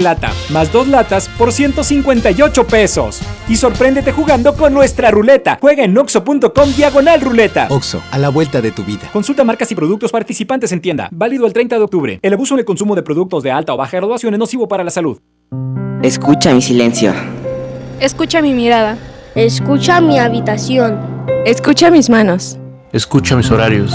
lata, más dos latas por 158 pesos. Y sorpréndete jugando con nuestra ruleta. Juega en oxo.com diagonal ruleta. Oxo, a la vuelta de tu vida. Consulta marcas y productos participantes en tienda. Válido el 30 de octubre. El abuso en el consumo de productos de alta o baja graduación es nocivo para la salud. Escucha mi silencio. Escucha mi mirada. Escucha mi habitación. Escucha mis manos. Escucha mis horarios.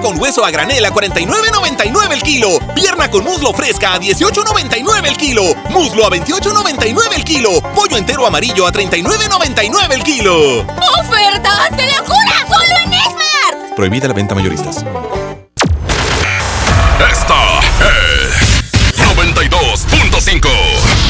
Con hueso a granel a 49.99 el kilo. Pierna con muslo fresca a 18.99 el kilo. Muslo a 28.99 el kilo. Pollo entero amarillo a 39.99 el kilo. ¡Ofertas de locura! ¡Solo en Esmar! Prohibida la venta mayoristas. Esta es 92.5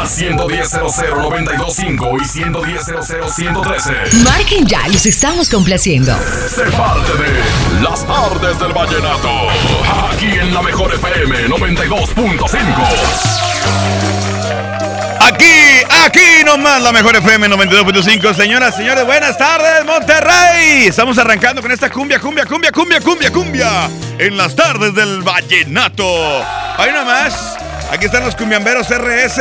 A 110 925 y 110 113 Marquen ya, los estamos complaciendo. Se parte de Las tardes del vallenato. Aquí en la mejor FM 92.5. Aquí, aquí nomás la mejor FM 92.5. Señoras, señores, buenas tardes, Monterrey. Estamos arrancando con esta cumbia, cumbia, cumbia, cumbia, cumbia, cumbia. En las tardes del vallenato. Ahí nomás. Aquí están los cumbiamberos RS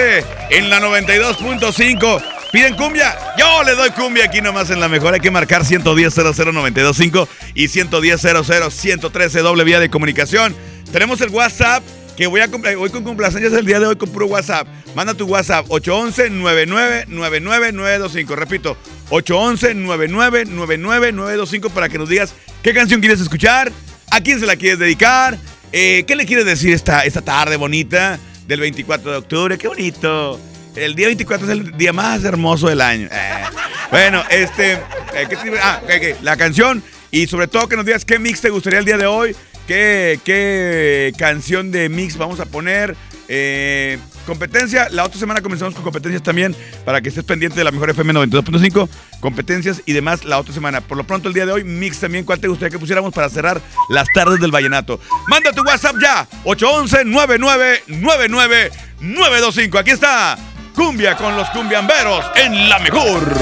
en la 92.5. Piden cumbia, yo le doy cumbia aquí nomás en la mejor. Hay que marcar 110 00925 y 110 113 doble vía de comunicación. Tenemos el WhatsApp que voy a hoy con complacencias el día de hoy con puro WhatsApp. Manda tu WhatsApp 811 925 Repito, 811 925 para que nos digas qué canción quieres escuchar, a quién se la quieres dedicar, eh, qué le quieres decir esta, esta tarde bonita del 24 de octubre. Qué bonito. El día 24 es el día más hermoso del año. Eh, bueno, este. Eh, ¿qué, ah, la canción. Y sobre todo que nos digas qué mix te gustaría el día de hoy. ¿Qué, qué canción de mix vamos a poner? Eh, competencia, la otra semana comenzamos con competencias también para que estés pendiente de la mejor FM 92.5, competencias y demás la otra semana. Por lo pronto el día de hoy, mix también, ¿cuál te gustaría que pusiéramos para cerrar las tardes del vallenato? Manda tu WhatsApp ya, 811-9999-925. Aquí está, cumbia con los cumbiamberos en la mejor.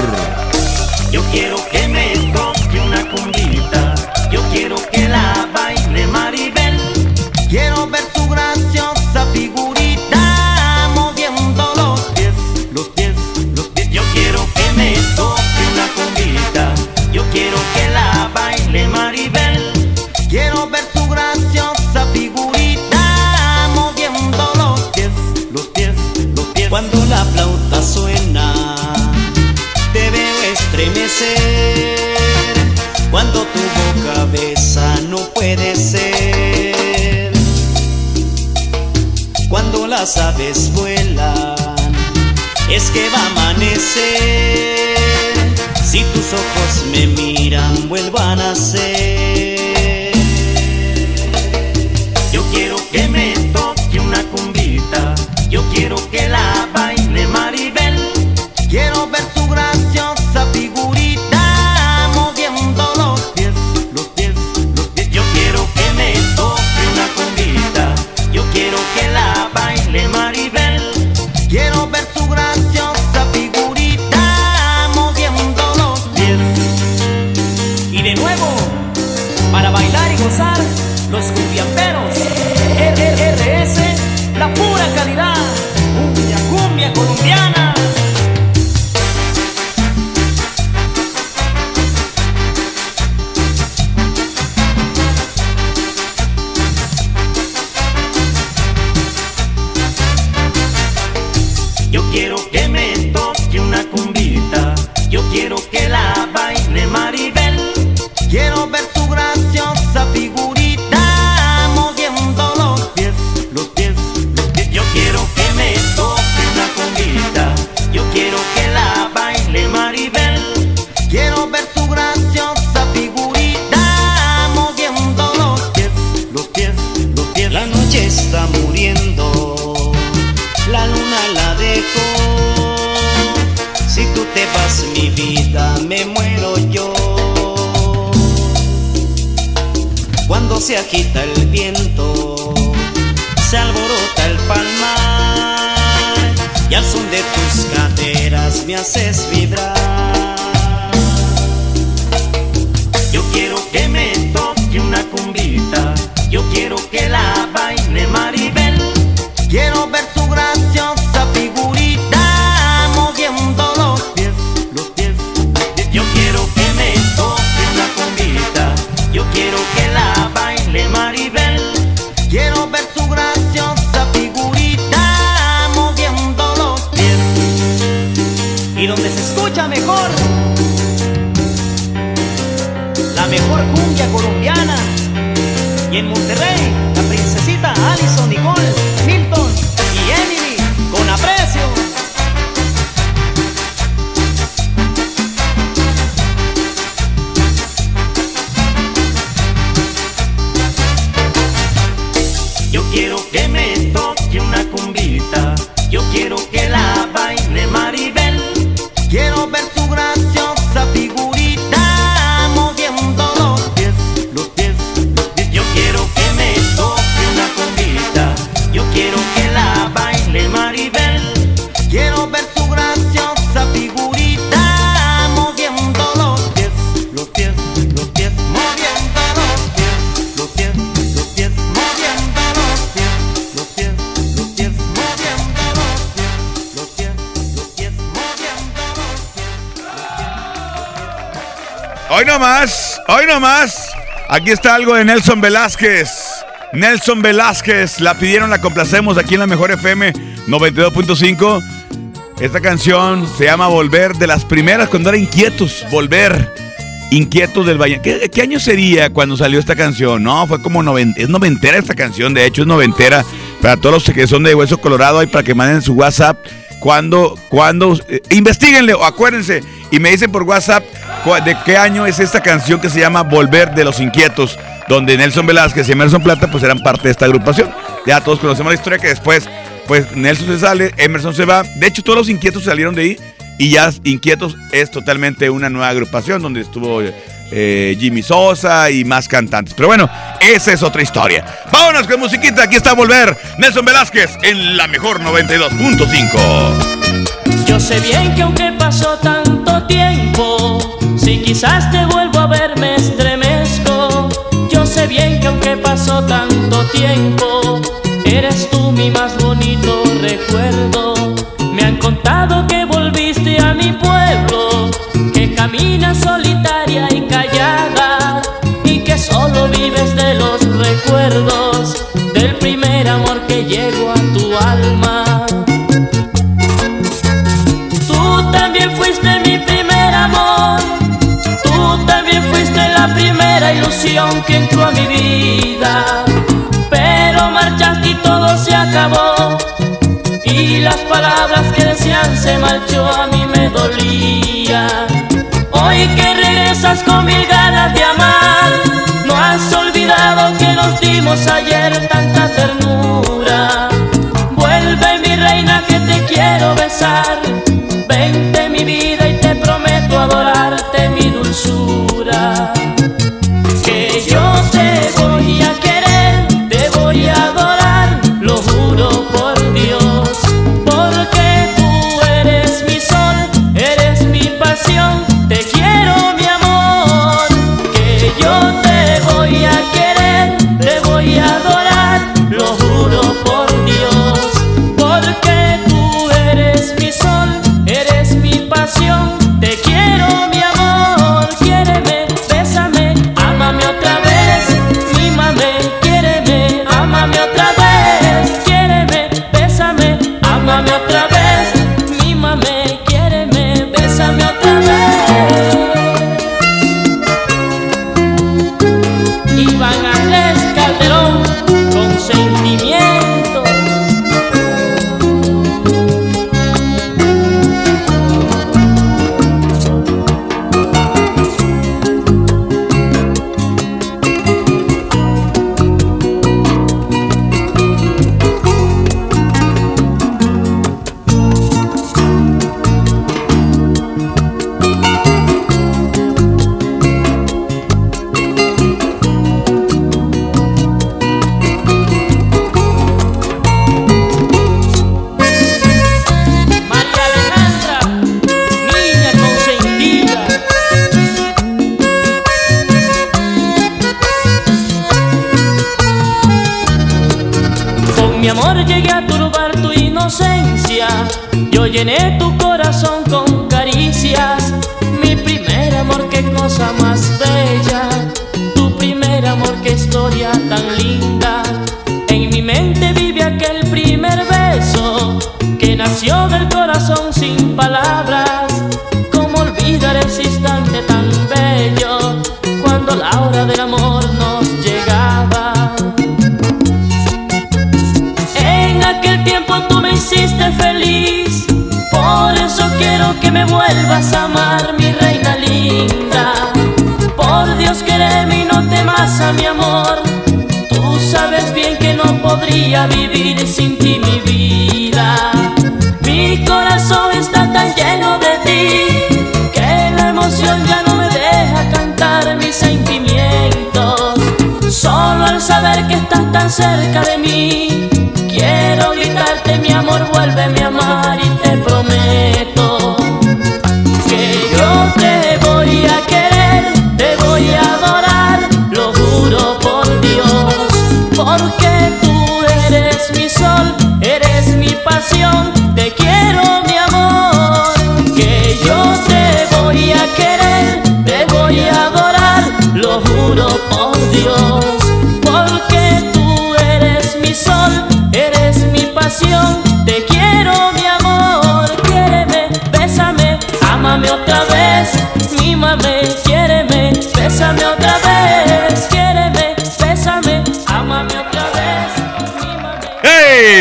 Yo quiero que me toque una cumbita, yo quiero que la baile Maribel, quiero ver quiero que la baile Maribel, quiero ver tu graciosa figurita moviendo los pies, los pies, los pies. Cuando la flauta suena, te veo estremecer. Cuando tu boca besa no puede ser. Cuando las aves vuelan, es que va a amanecer. Si tus ojos me miran, vuelvan a ser. Yo quiero que me toque una cumbita, yo quiero que la los cumbiamberos. RRS, la pura escucha mejor, la mejor cumbia colombiana. Y en Monterrey, la princesita Alison, Nicole, Milton y Emily, con aprecio. Hoy no más. Aquí está algo de Nelson Velázquez. Nelson Velázquez, la pidieron, la complacemos aquí en la Mejor FM 92.5. Esta canción se llama Volver, de las primeras cuando era Inquietos, Volver, Inquietos del Valle. ¿Qué, qué año sería cuando salió esta canción? No, fue como noventa, es noventera esta canción, de hecho es noventera. Para todos los que son de Hueso Colorado, hay para que manden su WhatsApp. Cuando, cuando, eh, investiguenle o acuérdense y me dicen por WhatsApp de qué año es esta canción que se llama Volver de los Inquietos, donde Nelson Velázquez y Emerson Plata pues eran parte de esta agrupación. Ya todos conocemos la historia que después pues Nelson se sale, Emerson se va. De hecho todos los Inquietos salieron de ahí y ya Inquietos es totalmente una nueva agrupación donde estuvo eh, Jimmy Sosa y más cantantes. Pero bueno, esa es otra historia. Vámonos con musiquita, aquí está Volver, Nelson Velázquez en la mejor 92.5. Yo sé bien que aunque pasó tanto tiempo, si quizás te vuelvo a ver me estremezco. Yo sé bien que aunque pasó tanto tiempo, eres tú mi más bonito recuerdo. Me han contado que volviste a mi pueblo, que caminas solitaria y callada, y que solo vives de los recuerdos del primer amor que entró a mi vida. Pero marchaste y todo se acabó. Y las palabras que decían se marchó a mí me dolía. Hoy que regresas con mil ganas de amar, no has olvidado que nos dimos ayer tanta ternura. Corazón sin palabras. ¿Cómo olvidar ese instante tan bello cuando la hora del amor nos llegaba? En aquel tiempo tú me hiciste feliz, por eso quiero que me vuelvas a amar, mi reina linda. Por Dios, quereme y no temas a mi amor. Tú sabes bien que no podría vivir sin ti mi vida. Ya no me deja cantar mis sentimientos. Solo al saber que estás tan cerca de mí, quiero gritarte mi amor, vuélveme a amar y te prometo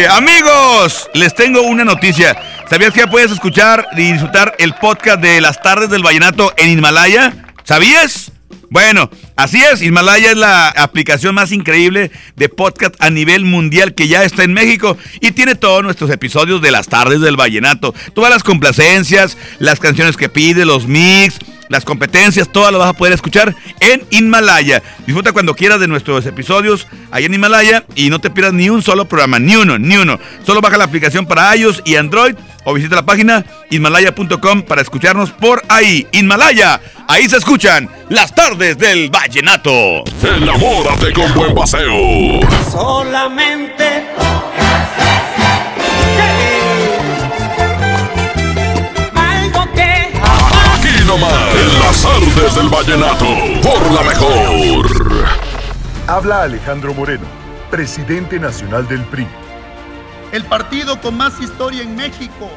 ¡Hey, amigos! Les tengo una noticia. ¿Sabías que ya puedes escuchar y disfrutar el podcast de las tardes del vallenato en Himalaya? ¿Sabías? Bueno, así es, Himalaya es la aplicación más increíble de podcast a nivel mundial que ya está en México y tiene todos nuestros episodios de las tardes del vallenato. Todas las complacencias, las canciones que pide, los mix, las competencias, todas las vas a poder escuchar en Himalaya. Disfruta cuando quieras de nuestros episodios ahí en Himalaya y no te pierdas ni un solo programa, ni uno, ni uno. Solo baja la aplicación para iOS y Android o visita la página himalaya.com para escucharnos por ahí. Himalaya, ahí se escuchan las tardes del vallenato. Enamórate con buen paseo. Solamente algo que Aquí nomás, las tardes del vallenato, por la mejor. Habla Alejandro Moreno, presidente nacional del PRI. El partido con más historia en México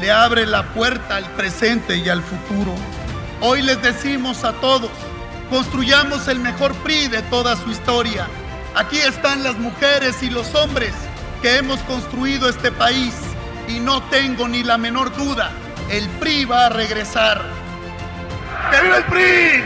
le abre la puerta al presente y al futuro. Hoy les decimos a todos, construyamos el mejor PRI de toda su historia. Aquí están las mujeres y los hombres que hemos construido este país y no tengo ni la menor duda, el PRI va a regresar. ¡Que viva el PRI!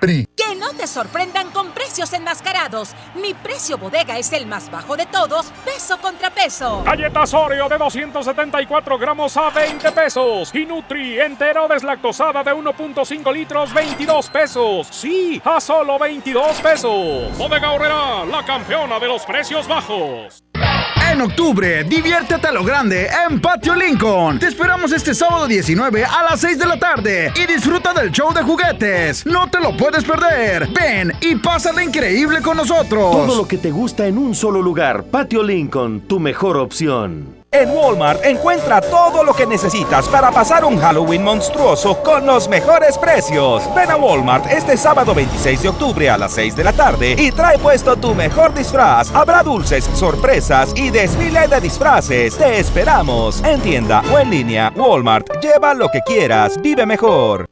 PRI. Que no te sorprendan con precios enmascarados. Mi precio bodega es el más bajo de todos, peso contra peso. Galletas Oreo de 274 gramos a 20 pesos. Y Nutri entero deslactosada de 1.5 litros, 22 pesos. Sí, a solo 22 pesos. Bodega Horrera, la campeona de los precios bajos. En octubre, diviértete a lo grande en Patio Lincoln. Te esperamos este sábado 19 a las 6 de la tarde y disfruta del show de juguetes. No te lo puedes perder. Ven y pásala increíble con nosotros. Todo lo que te gusta en un solo lugar. Patio Lincoln, tu mejor opción. En Walmart encuentra todo lo que necesitas para pasar un Halloween monstruoso con los mejores precios. Ven a Walmart este sábado 26 de octubre a las 6 de la tarde y trae puesto tu mejor disfraz. Habrá dulces, sorpresas y desfile de disfraces. Te esperamos en tienda o en línea. Walmart, lleva lo que quieras, vive mejor.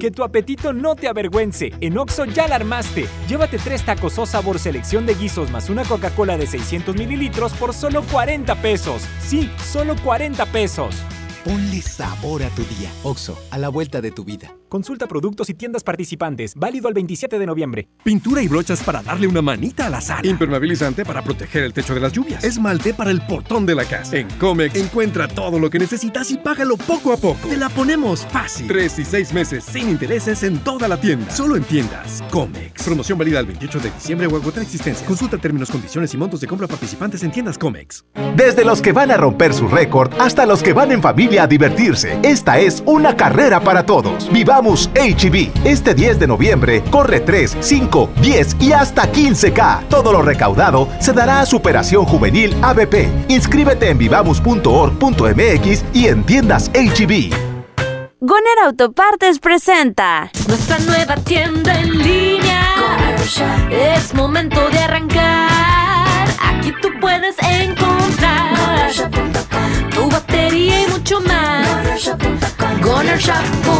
Que tu apetito no te avergüence. En Oxo ya la armaste. Llévate tres tacos o sabor selección de guisos más una Coca-Cola de 600 mililitros por solo 40 pesos. Sí, solo 40 pesos. Ponle sabor a tu día. Oxo, a la vuelta de tu vida. Consulta productos y tiendas participantes. Válido al 27 de noviembre. Pintura y brochas para darle una manita a la sala. Impermeabilizante para proteger el techo de las lluvias. Esmalte para el portón de la casa. En Comex encuentra todo lo que necesitas y págalo poco a poco. Te la ponemos fácil. Tres y seis meses sin intereses en toda la tienda. Solo en tiendas. Comex. Promoción válida el 28 de diciembre o agotar existencia. Consulta términos, condiciones y montos de compra participantes en tiendas Comex. Desde los que van a romper su récord hasta los que van en familia a divertirse. Esta es una carrera para todos. Vivamos HB. Este 10 de noviembre corre 3, 5, 10 y hasta 15K. Todo lo recaudado se dará a Superación Juvenil ABP. Inscríbete en vivamos.org.mx y en tiendas HB. Goner Autopartes presenta nuestra nueva tienda en línea. Es momento de arrancar. Aquí tú puedes encontrar tu batería y mucho más. GonerShop.com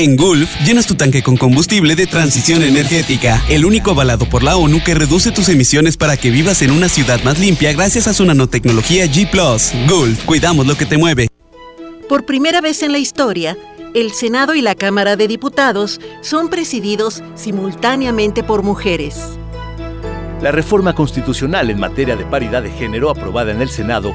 En Gulf, llenas tu tanque con combustible de transición energética, el único avalado por la ONU que reduce tus emisiones para que vivas en una ciudad más limpia gracias a su nanotecnología G ⁇ Gulf, cuidamos lo que te mueve. Por primera vez en la historia, el Senado y la Cámara de Diputados son presididos simultáneamente por mujeres. La reforma constitucional en materia de paridad de género aprobada en el Senado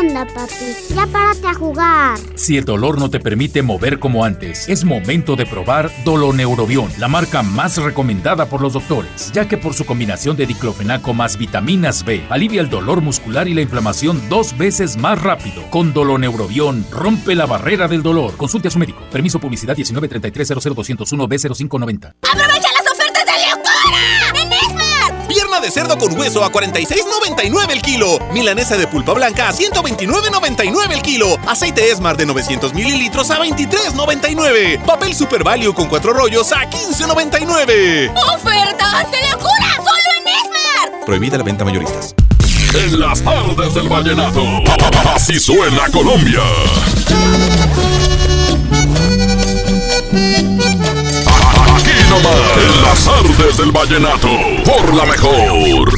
Anda, papi, ya párate a jugar. Si el dolor no te permite mover como antes, es momento de probar Doloneurobion, la marca más recomendada por los doctores, ya que por su combinación de diclofenaco más vitaminas B, alivia el dolor muscular y la inflamación dos veces más rápido. Con Doloneurobion, rompe la barrera del dolor. Consulte a su médico. Permiso publicidad 193300201 B0590. ¡Aprovecha de cerdo con hueso a 46.99 el kilo. Milanesa de pulpa blanca a 129.99 el kilo. Aceite Esmar de 900 mililitros a 23.99. Papel Super Value con cuatro rollos a 15.99. ¡Ofertas de locura! ¡Solo en Esmar! Prohibida la venta mayoristas. En las tardes del vallenato. Así suena Colombia. En las tardes del vallenato. Por la mejor.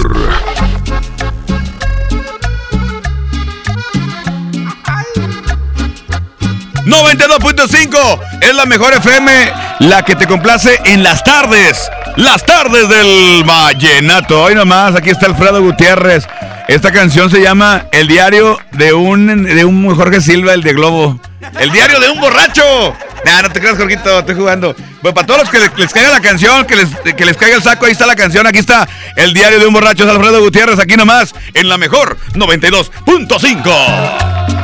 92.5 es la mejor FM, la que te complace en las tardes. Las tardes del vallenato. Hoy nomás, aquí está Alfredo Gutiérrez. Esta canción se llama El diario de un, de un Jorge Silva, el de Globo. El diario de un borracho. Nah, no te creas, Jorgito, estoy jugando. Pues para todos los que les, les caiga la canción, que les, que les caiga el saco, ahí está la canción, aquí está El diario de un borracho, es Alfredo Gutiérrez, aquí nomás, en la mejor 92.5.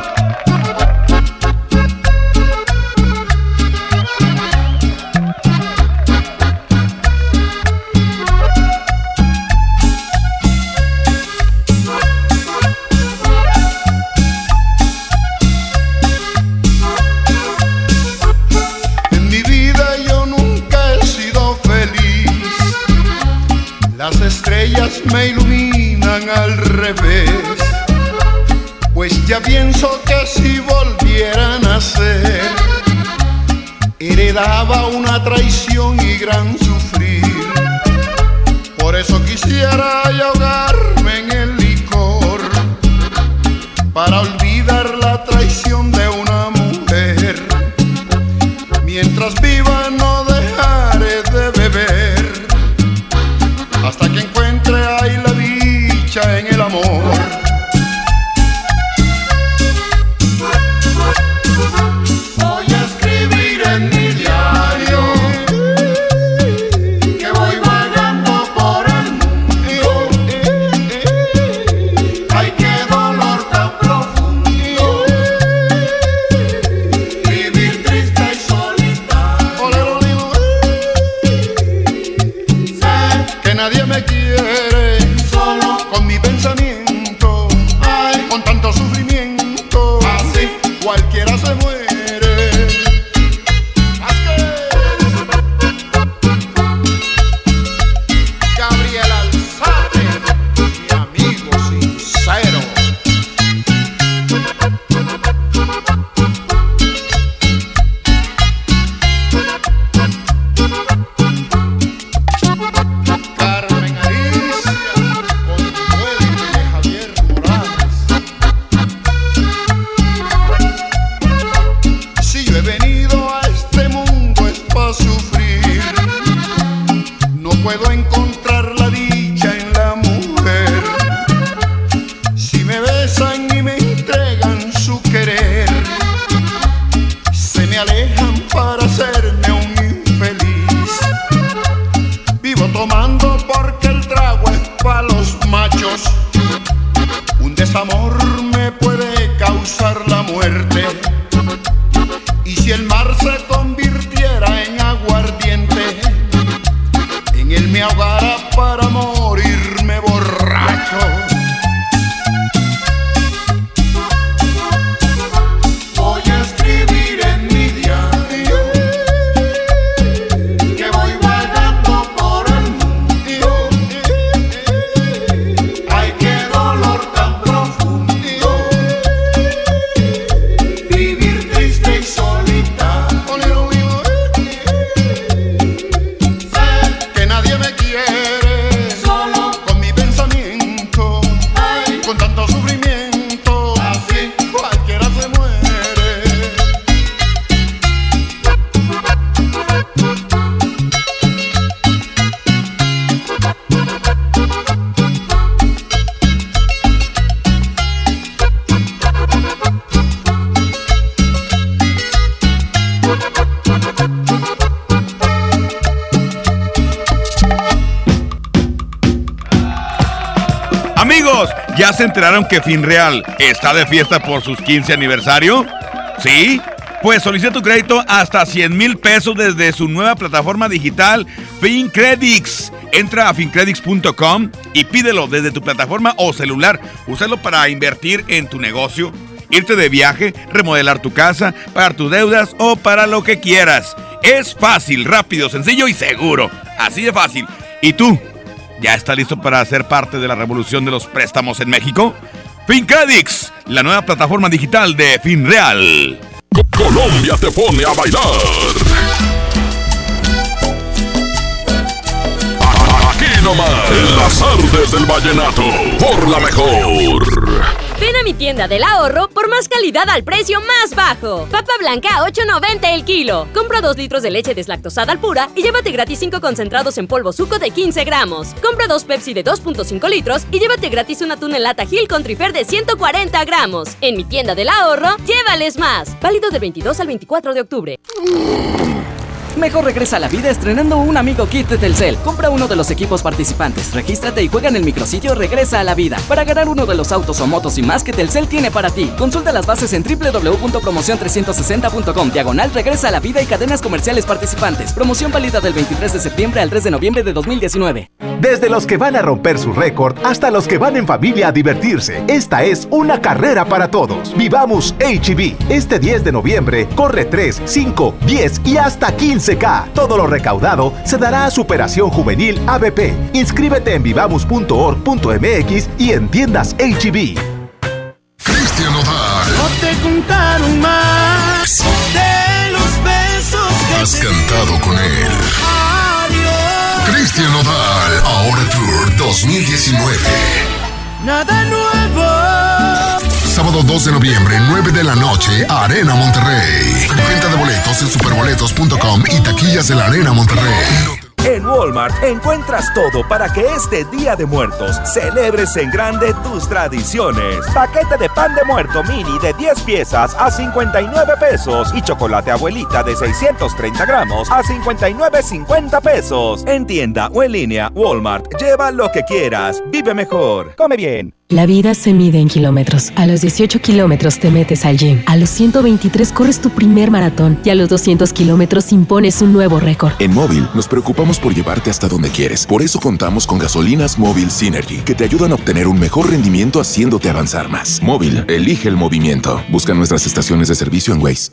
¿ya se enteraron que Finreal está de fiesta por sus 15 aniversario? ¿Sí? Pues solicita tu crédito hasta 100 mil pesos desde su nueva plataforma digital FinCredits. Entra a fincredits.com y pídelo desde tu plataforma o celular. Úsalo para invertir en tu negocio, irte de viaje, remodelar tu casa, pagar tus deudas o para lo que quieras. Es fácil, rápido, sencillo y seguro. Así de fácil. ¿Y tú? ¿Ya está listo para ser parte de la revolución de los préstamos en México? FinCredits, la nueva plataforma digital de FinReal. Colombia te pone a bailar. Aquí nomás, en las artes del vallenato, por la mejor. Ven a mi tienda del ahorro por más calidad al precio más bajo. Papa blanca a 8.90 el kilo. Compra 2 litros de leche deslactosada al pura y llévate gratis 5 concentrados en polvo suco de 15 gramos. Compra 2 Pepsi de 2.5 litros y llévate gratis un atún en lata Gil con trifer de 140 gramos. En mi tienda del ahorro, llévales más. Válido del 22 al 24 de octubre. Mejor regresa a la vida estrenando un amigo kit de Telcel. Compra uno de los equipos participantes, regístrate y juega en el micrositio Regresa a la vida para ganar uno de los autos o motos y más que Telcel tiene para ti. Consulta las bases en www.promocion360.com, diagonal Regresa a la vida y cadenas comerciales participantes. Promoción válida del 23 de septiembre al 3 de noviembre de 2019. Desde los que van a romper su récord hasta los que van en familia a divertirse, esta es una carrera para todos. Vivamos HB. Este 10 de noviembre corre 3, 5, 10 y hasta 15K. Todo lo recaudado se dará a Superación Juvenil ABP. Inscríbete en vivamos.org.mx y en tiendas HB. Cristian Odal. No te contaron más de los besos que has cantado con él. Adiós. Cristian Odal, ahora Tour 2019. Nada nuevo. Sábado 2 de noviembre, 9 de la noche, Arena Monterrey. Venta de boletos en superboletos.com y taquillas de la Arena Monterrey. En Walmart encuentras todo para que este Día de Muertos celebres en grande tus tradiciones. Paquete de pan de muerto mini de 10 piezas a 59 pesos y chocolate abuelita de 630 gramos a 59.50 pesos. En tienda o en línea, Walmart, lleva lo que quieras. Vive mejor. Come bien. La vida se mide en kilómetros. A los 18 kilómetros te metes al gym. A los 123 corres tu primer maratón. Y a los 200 kilómetros impones un nuevo récord. En Móvil nos preocupamos por llevarte hasta donde quieres. Por eso contamos con gasolinas Móvil Synergy, que te ayudan a obtener un mejor rendimiento haciéndote avanzar más. Móvil, elige el movimiento. Busca nuestras estaciones de servicio en Waze.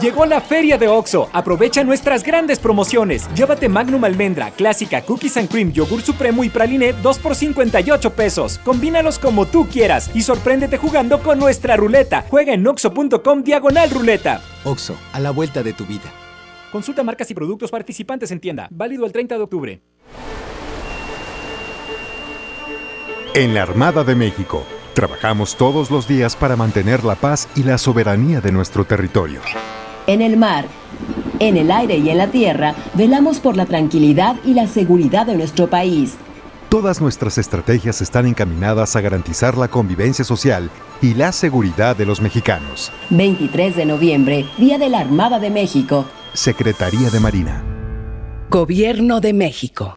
Llegó la feria de OXO. Aprovecha nuestras grandes promociones. Llévate Magnum Almendra, Clásica, Cookies and Cream, Yogur Supremo y Praliné 2 por 58 pesos. Combínalos como tú quieras y sorpréndete jugando con nuestra ruleta. Juega en oxo.com diagonal ruleta. OXO, a la vuelta de tu vida. Consulta marcas y productos participantes en tienda. Válido el 30 de octubre. En la Armada de México, trabajamos todos los días para mantener la paz y la soberanía de nuestro territorio. En el mar, en el aire y en la tierra, velamos por la tranquilidad y la seguridad de nuestro país. Todas nuestras estrategias están encaminadas a garantizar la convivencia social y la seguridad de los mexicanos. 23 de noviembre, Día de la Armada de México. Secretaría de Marina. Gobierno de México.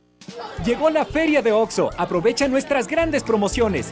Llegó la feria de OXO. Aprovecha nuestras grandes promociones.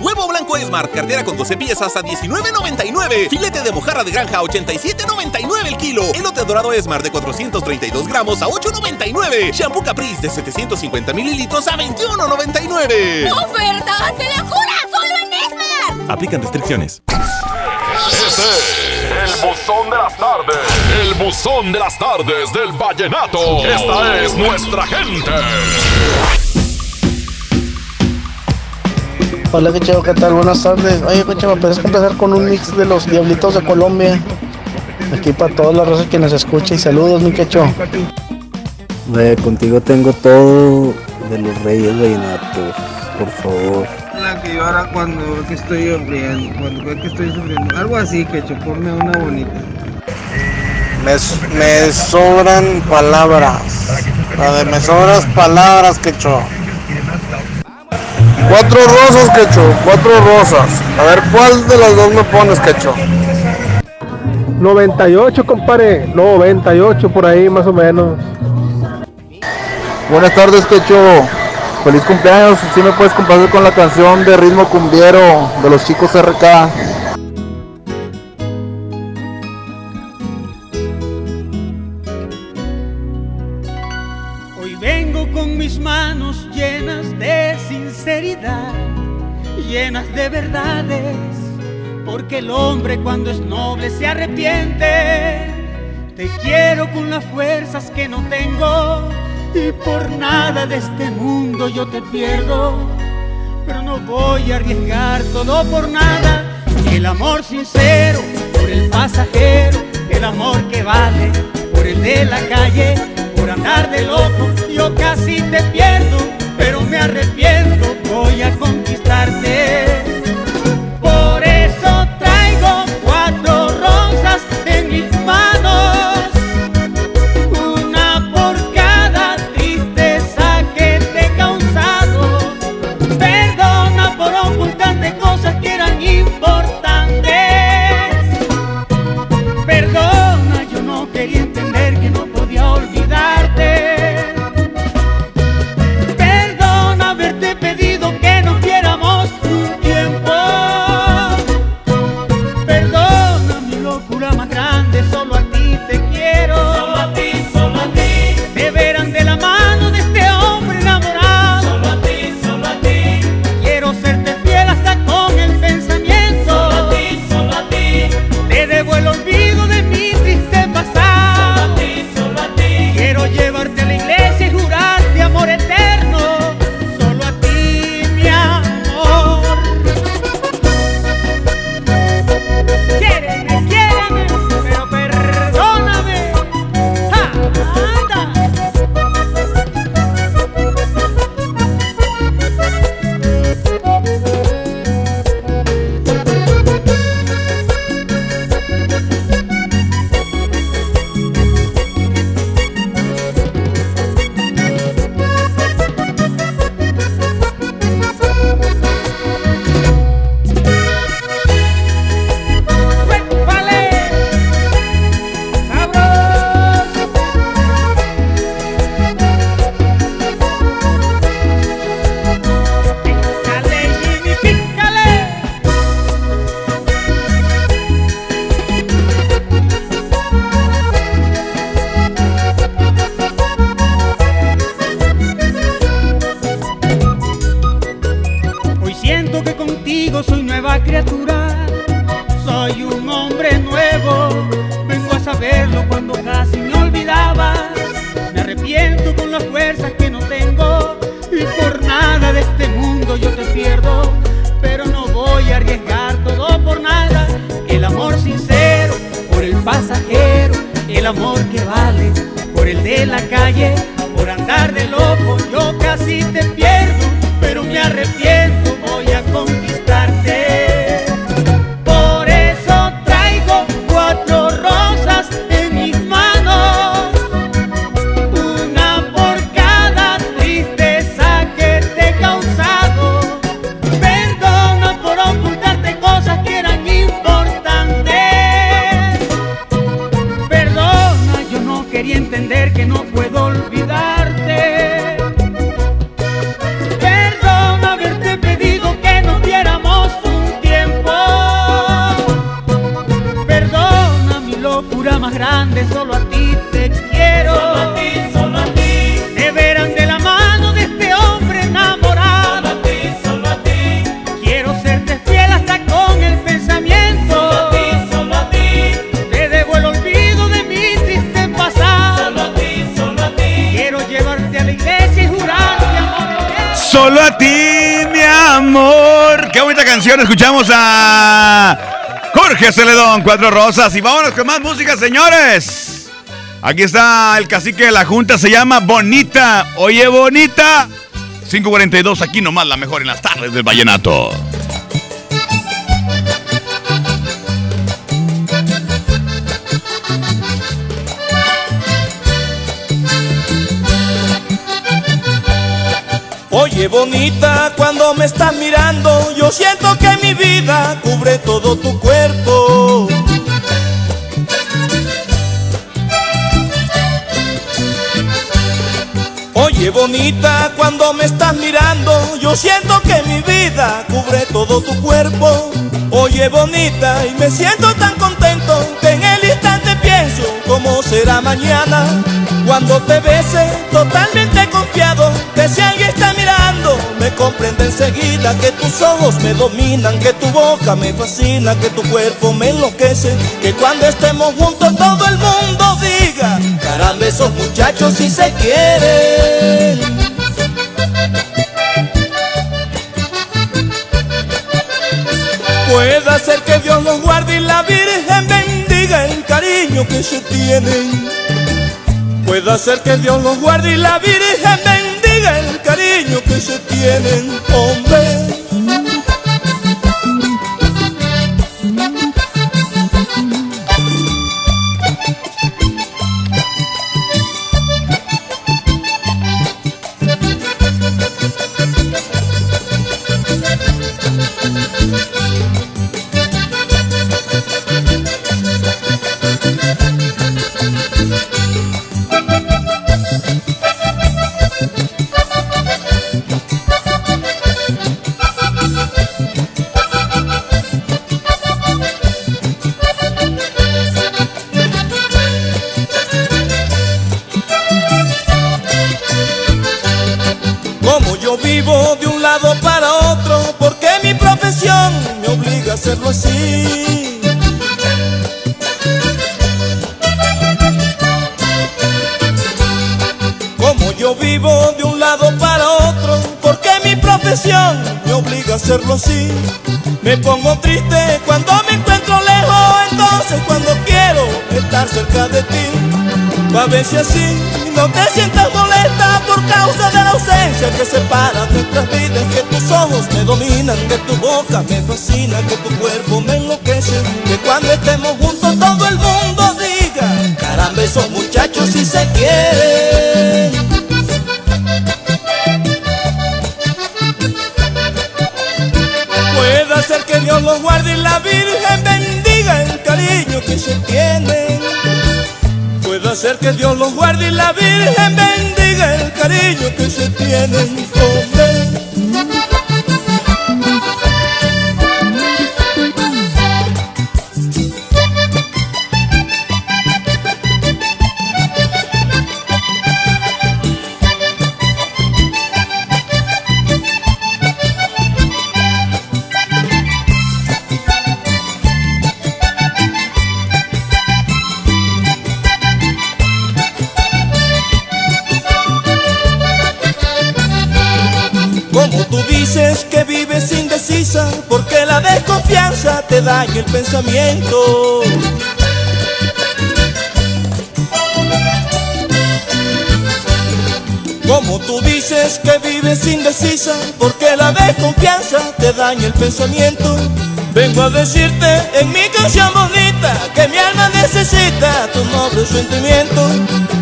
Huevo blanco Esmar, cartera con 12 piezas a 19.99. Filete de mojarra de granja a 87.99 el kilo. Elote dorado Esmar de 432 gramos a 8.99. Shampoo Caprice de 750 mililitros a 21.99. ¡Ofertas de locura! ¡Solo en Esmar! Aplican restricciones. Este es el buzón de las tardes. El buzón de las tardes del vallenato. Esta es nuestra gente. Hola, ¿qué chido? ¿Qué tal? Buenas tardes. Oye, coche, me puedes empezar con un mix de los Diablitos de Colombia. Aquí para todas las razas que nos escucha y saludos, mi quecho. Ve, contigo tengo todo de los reyes vallenatos, por favor. La que llora cuando veo que estoy sufriendo, cuando veo que estoy sufriendo. Algo así, quecho, ponme una bonita. Me, me sobran palabras. La de me sobras palabras, quecho. Cuatro rosas, Quecho, cuatro rosas. A ver, ¿cuál de las dos me pones, Quecho? 98, compadre. 98, por ahí más o menos. Buenas tardes, Quecho. Feliz cumpleaños. Si me puedes complacer con la canción de ritmo cumbiero de los chicos RK. de verdades, porque el hombre cuando es noble se arrepiente. Te quiero con las fuerzas que no tengo y por nada de este mundo yo te pierdo, pero no voy a arriesgar todo por nada. El amor sincero por el pasajero, el amor que vale por el de la calle, por andar de loco, yo casi te pierdo, pero me arrepiento, voy a conquistarte. escuchamos a Jorge Celedón, Cuatro Rosas. Y vámonos con más música, señores. Aquí está el cacique de la Junta, se llama Bonita. Oye, Bonita. 542, aquí nomás la mejor en las tardes del vallenato. Qué bonita cuando me estás mirando, yo siento que mi vida cubre todo tu cuerpo. Oye bonita, cuando me estás mirando, yo siento que mi vida cubre todo tu cuerpo. Oye bonita, y me siento tan contento que en el instante pienso cómo será mañana. Cuando te bese, totalmente confiado, que si alguien está mirando, me comprende enseguida que tus ojos me dominan, que tu boca me fascina, que tu cuerpo me enloquece, que cuando estemos juntos todo el mundo diga, caramba esos muchachos si se quieren. Puede ser que Dios los guarde y la Virgen bendiga el cariño que se tienen. Puede ser que Dios los guarde y la Virgen bendiga el cariño que se tienen, hombre. Ver si así no te sientas molesta por causa de la ausencia que separa nuestras vidas. Que tus ojos me dominan, que tu boca me fascina, que tu cuerpo me enloquece. Que cuando estemos juntos todo el mundo diga, caramba esos muchachos si se quieren. Puede ser que Dios los guarde y la Virgen bendiga el cariño que se tienen. Puede ser que Dios los guarde y la Virgen bendiga el cariño que se tienen. Hombre. Dices que vives indecisa, porque la desconfianza te daña el pensamiento. Como tú dices que vives indecisa, porque la desconfianza te daña el pensamiento. Vengo a decirte en mi canción bonita que mi alma necesita tu noble sentimiento.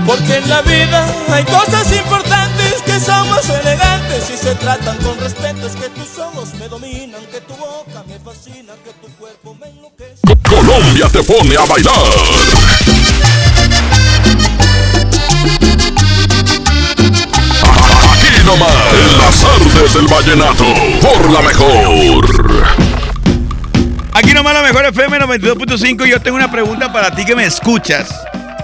Porque en la vida hay cosas importantes que son más elegantes y se tratan con respeto. Es que tus ojos me dominan, que tu boca me fascina, que tu cuerpo me enloquece. Colombia te pone a bailar. Aquí nomás, en las artes del vallenato, por la mejor. Aquí nomás la mejor FM 92.5 yo tengo una pregunta para ti que me escuchas.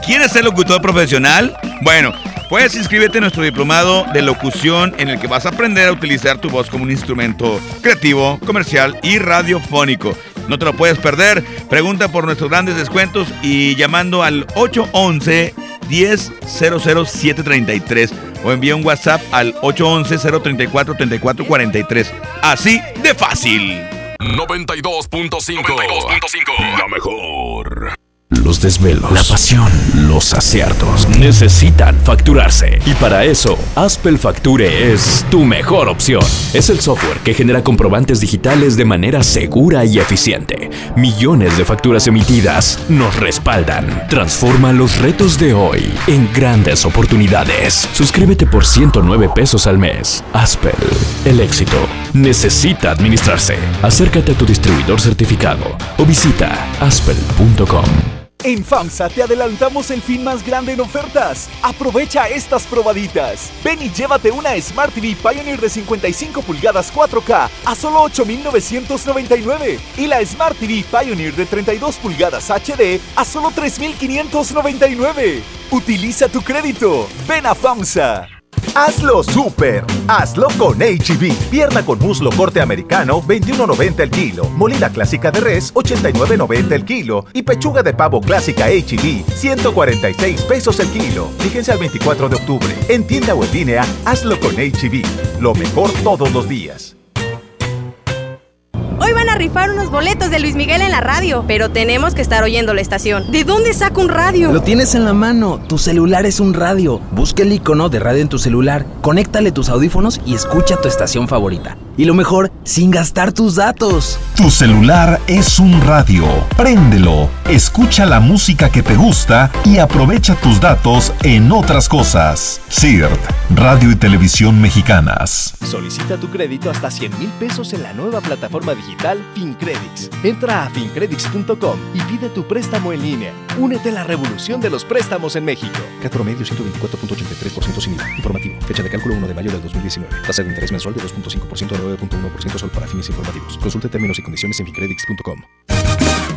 ¿Quieres ser locutor profesional? Bueno, puedes inscribirte en nuestro diplomado de locución en el que vas a aprender a utilizar tu voz como un instrumento creativo, comercial y radiofónico. No te lo puedes perder. Pregunta por nuestros grandes descuentos y llamando al 811 10 733 o envía un WhatsApp al 811 034 3443. Así de fácil. 92.5. La mejor. Los desvelos, la pasión, los aciertos necesitan facturarse. Y para eso, Aspel Facture es tu mejor opción. Es el software que genera comprobantes digitales de manera segura y eficiente. Millones de facturas emitidas nos respaldan. Transforma los retos de hoy en grandes oportunidades. Suscríbete por 109 pesos al mes. Aspel, el éxito necesita administrarse. Acércate a tu distribuidor certificado o visita aspel.com. En FAMSA te adelantamos el fin más grande en ofertas. Aprovecha estas probaditas. Ven y llévate una Smart TV Pioneer de 55 pulgadas 4K a solo 8,999 y la Smart TV Pioneer de 32 pulgadas HD a solo 3,599. Utiliza tu crédito. Ven a FAMSA. Hazlo super. Hazlo con HB. Pierna con muslo corte americano, 21.90 el kilo. Molida clásica de res, 89.90 el kilo. Y pechuga de pavo clásica HB, 146 pesos el kilo. Fíjense al 24 de octubre. En tienda o en línea, hazlo con HB. Lo mejor todos los días. Hoy van a rifar unos boletos de Luis Miguel en la radio, pero tenemos que estar oyendo la estación. ¿De dónde saco un radio? Lo tienes en la mano, tu celular es un radio. Busca el icono de radio en tu celular, conéctale tus audífonos y escucha tu estación favorita. Y lo mejor, sin gastar tus datos. Tu celular es un radio. Préndelo, escucha la música que te gusta y aprovecha tus datos en otras cosas. CIRT, Radio y Televisión Mexicanas. Solicita tu crédito hasta 100 mil pesos en la nueva plataforma digital FinCredits. Entra a fincredits.com y pide tu préstamo en línea. Únete a la revolución de los préstamos en México. CAT promedio 124.83% sin IVA. Informativo. Fecha de cálculo 1 de mayo del 2019. Tasa de interés mensual de 2.5% a 9.1% solo para fines informativos. Consulte términos y condiciones en fincredits.com.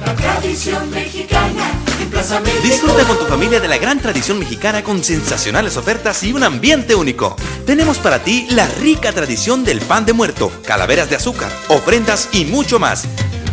La tradición mexicana en Plaza México. Disfruta con tu familia de la gran tradición mexicana con sensacionales ofertas y un ambiente único. Tenemos para ti la rica tradición del pan de muerto, calaveras de azúcar, ofrendas y mucho más.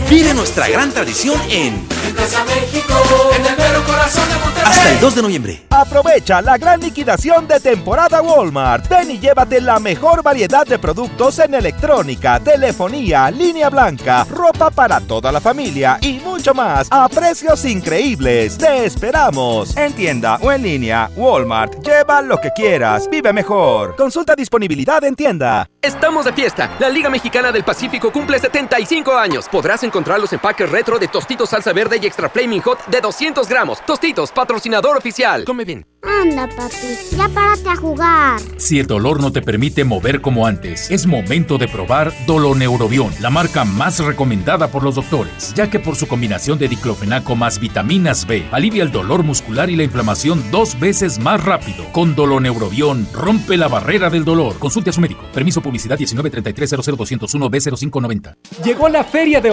Vive nuestra gran tradición en Plaza México, en el mero corazón de Monterrey. hasta el 2 de noviembre. Aprovecha la gran liquidación de temporada Walmart. Ven y llévate la mejor variedad de productos en electrónica, telefonía, línea blanca, ropa para toda la familia y mucho más a precios increíbles. Te esperamos. En tienda o en línea, Walmart. Lleva lo que quieras. Vive mejor. Consulta disponibilidad en tienda. Estamos de fiesta. La Liga Mexicana del Pacífico cumple 75 años. Podrás encontrar los empaques retro de Tostitos Salsa Verde y Extra Flaming Hot de 200 gramos. Tostitos, patrocinador oficial. Come bien. Anda, papi, ya párate a jugar. Si el dolor no te permite mover como antes, es momento de probar Doloneurobion, la marca más recomendada por los doctores, ya que por su combinación de diclofenaco más vitaminas B, alivia el dolor muscular y la inflamación dos veces más rápido. Con Doloneurobion, rompe la barrera del dolor. Consulte a su médico. Permiso publicidad 193300201 B0590. Llegó la feria de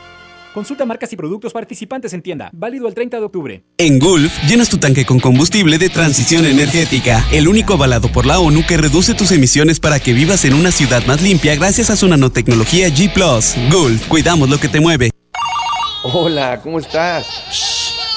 Consulta marcas y productos participantes en tienda. Válido el 30 de octubre. En Gulf, llenas tu tanque con combustible de transición energética, el único avalado por la ONU que reduce tus emisiones para que vivas en una ciudad más limpia gracias a su nanotecnología G ⁇ Gulf, cuidamos lo que te mueve. Hola, ¿cómo estás?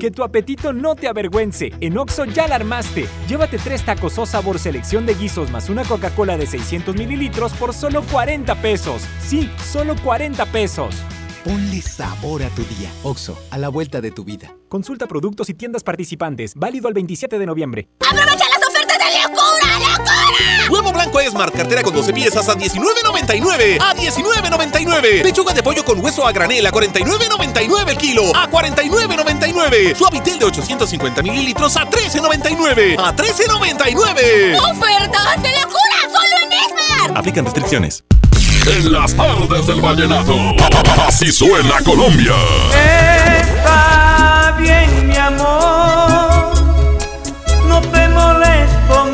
Que tu apetito no te avergüence. En Oxo ya la armaste. Llévate tres tacos o sabor selección de guisos más una Coca-Cola de 600 mililitros por solo 40 pesos. Sí, solo 40 pesos. Ponle sabor a tu día. Oxo, a la vuelta de tu vida. Consulta productos y tiendas participantes. Válido al 27 de noviembre. ¡Aprovecha las locura, locura! Huevo blanco Esmart, cartera con 12 piezas a 19.99. A 19.99. Pechuga de pollo con hueso a granel a 49.99 el kilo. A 49.99. Suavitel de 850 mililitros a 13.99. A 13.99. ¡Ofertas de locura! ¡Solo en Esmar! Aplican restricciones. En las tardes del vallenato. Así suena Colombia. Está bien, mi amor.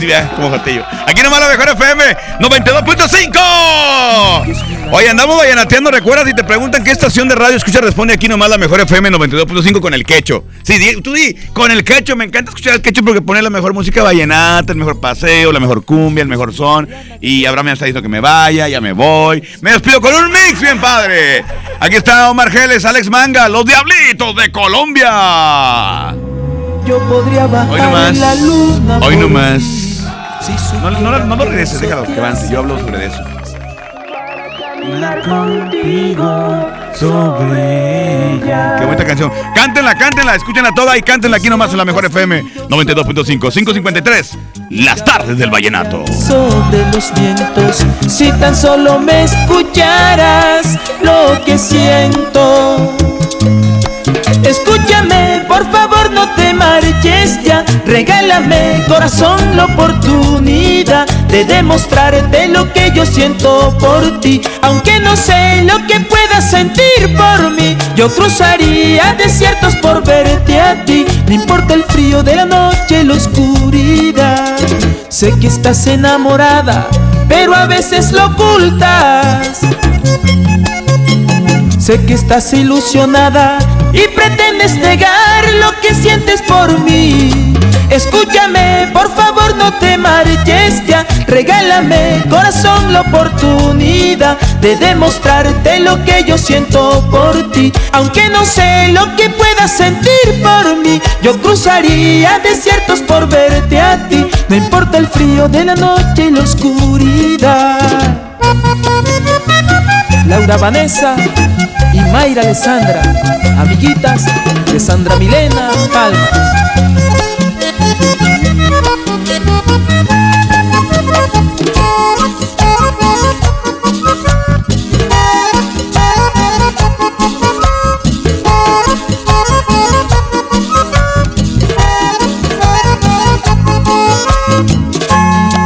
Sí, vea, como. Aquí nomás la mejor FM 92.5. Oye, andamos vallenateando, recuerda, si te preguntan qué estación de radio escucha, responde aquí nomás la mejor FM 92.5 con el quecho. Sí, di- tú di, con el quecho, me encanta escuchar el quecho porque pone la mejor música vallenata, el mejor paseo, la mejor cumbia, el mejor son. Y Abraham me está diciendo que me vaya, ya me voy. Me despido con un mix bien padre. Aquí está Omar Geles, Alex Manga, los Diablitos de Colombia. Yo podría bajar Hoy nomás. la luna. Hoy nomás. No, no, no, no lo regreses, déjalo que avance. Yo hablo sobre eso. contigo sobre ella. Qué bonita canción. Cántenla, cántenla, escúchenla toda y cántenla aquí nomás en la mejor FM 92.5, 553. Las tardes del vallenato. sobre los vientos. Si tan solo me escucharas lo que siento. Escúchame, por favor, no te marches ya. Regálame, corazón, la oportunidad de demostrarte lo que yo siento por ti. Aunque no sé lo que puedas sentir por mí, yo cruzaría desiertos por verte a ti. No importa el frío de la noche la oscuridad. Sé que estás enamorada, pero a veces lo ocultas. Sé que estás ilusionada y pretendes negar lo que sientes por mí. Escúchame, por favor, no te marches ya. Regálame, corazón, la oportunidad de demostrarte lo que yo siento por ti. Aunque no sé lo que puedas sentir por mí, yo cruzaría desiertos por verte a ti. No importa el frío de la noche y la oscuridad. Laura Vanessa y Mayra Alessandra, amiguitas de Sandra Milena Palmas.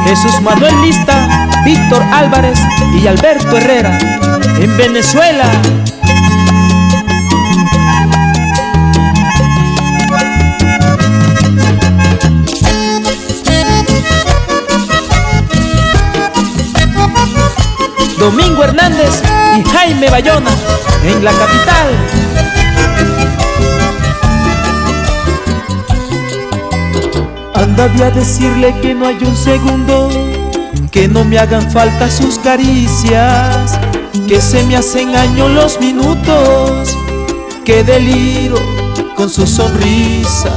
Jesús Manuel Lista, Víctor Álvarez y Alberto Herrera, en Venezuela. Domingo Hernández y Jaime Bayona, en la capital. Anda a decirle que no hay un segundo que no me hagan falta sus caricias, que se me hacen años los minutos, que deliro con su sonrisa.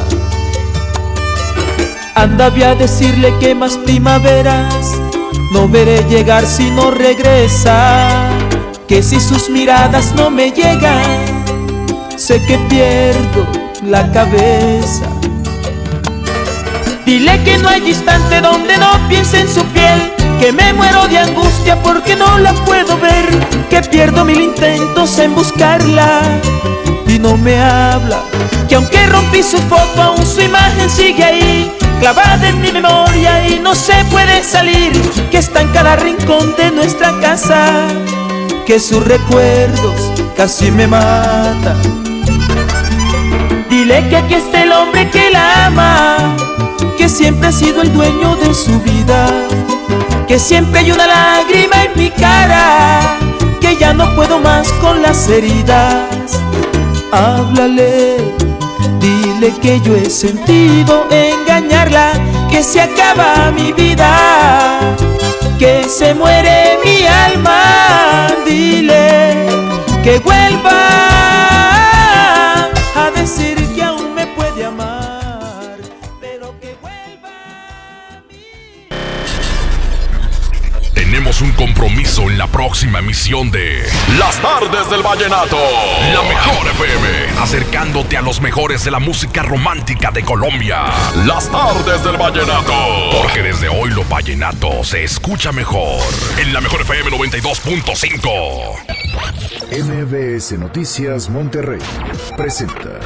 Anda voy a decirle que más primaveras no veré llegar si no regresa, que si sus miradas no me llegan, sé que pierdo la cabeza. Dile que no hay instante donde no piense en su piel, que me muero de angustia porque no la puedo ver, que pierdo mil intentos en buscarla y no me habla, que aunque rompí su foto aún su imagen sigue ahí, clavada en mi memoria y no se puede salir, que está en cada rincón de nuestra casa, que sus recuerdos casi me matan. Dile que aquí está el hombre que la ama, siempre ha sido el dueño de su vida, que siempre hay una lágrima en mi cara, que ya no puedo más con las heridas. Háblale, dile que yo he sentido engañarla, que se acaba mi vida, que se muere mi alma. Dile que vuelva compromiso en la próxima emisión de Las tardes del vallenato. La mejor FM, acercándote a los mejores de la música romántica de Colombia. Las tardes del vallenato. Porque desde hoy lo vallenato se escucha mejor. En la mejor FM 92.5. MBS Noticias Monterrey presenta